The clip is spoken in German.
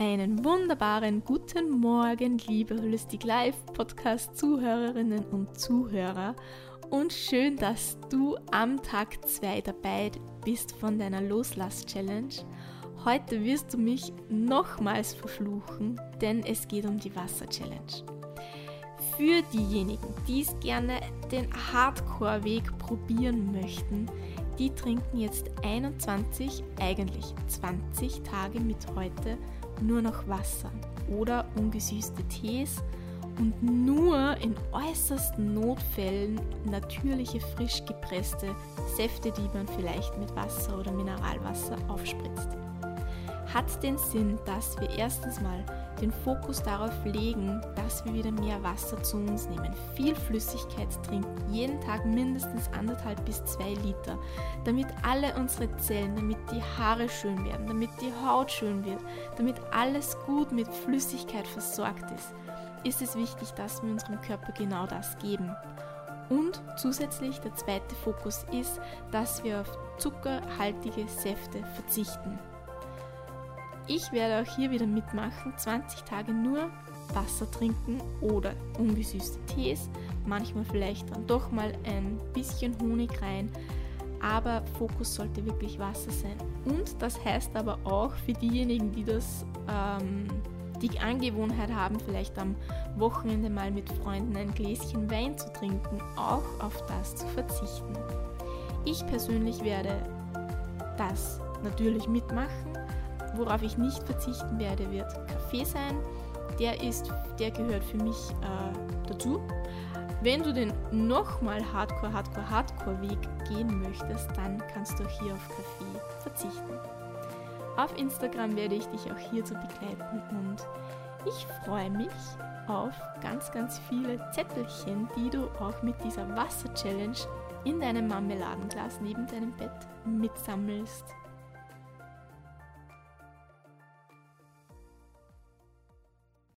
Einen wunderbaren guten Morgen, liebe Holistic Life Podcast Zuhörerinnen und Zuhörer. Und schön, dass du am Tag 2 dabei bist von deiner Loslass-Challenge. Heute wirst du mich nochmals verfluchen, denn es geht um die Wasser-Challenge. Für diejenigen, die es gerne den Hardcore-Weg probieren möchten, die trinken jetzt 21, eigentlich 20 Tage mit heute nur noch Wasser oder ungesüßte Tees und nur in äußersten Notfällen natürliche frisch gepresste Säfte, die man vielleicht mit Wasser oder Mineralwasser aufspritzt. Hat den Sinn, dass wir erstens mal den Fokus darauf legen, dass wir wieder mehr Wasser zu uns nehmen, viel Flüssigkeit trinken, jeden Tag mindestens anderthalb bis zwei Liter, damit alle unsere Zellen, damit die Haare schön werden, damit die Haut schön wird, damit alles gut mit Flüssigkeit versorgt ist, ist es wichtig, dass wir unserem Körper genau das geben. Und zusätzlich der zweite Fokus ist, dass wir auf zuckerhaltige Säfte verzichten. Ich werde auch hier wieder mitmachen, 20 Tage nur Wasser trinken oder ungesüßte Tees, manchmal vielleicht dann doch mal ein bisschen Honig rein, aber Fokus sollte wirklich Wasser sein. Und das heißt aber auch für diejenigen, die das ähm, die Angewohnheit haben, vielleicht am Wochenende mal mit Freunden ein Gläschen Wein zu trinken, auch auf das zu verzichten. Ich persönlich werde das natürlich mitmachen Worauf ich nicht verzichten werde, wird Kaffee sein. Der ist, der gehört für mich äh, dazu. Wenn du den nochmal Hardcore, Hardcore, Hardcore Weg gehen möchtest, dann kannst du hier auf Kaffee verzichten. Auf Instagram werde ich dich auch hierzu begleiten und ich freue mich auf ganz, ganz viele Zettelchen, die du auch mit dieser Wasser-Challenge in deinem Marmeladenglas neben deinem Bett mitsammelst.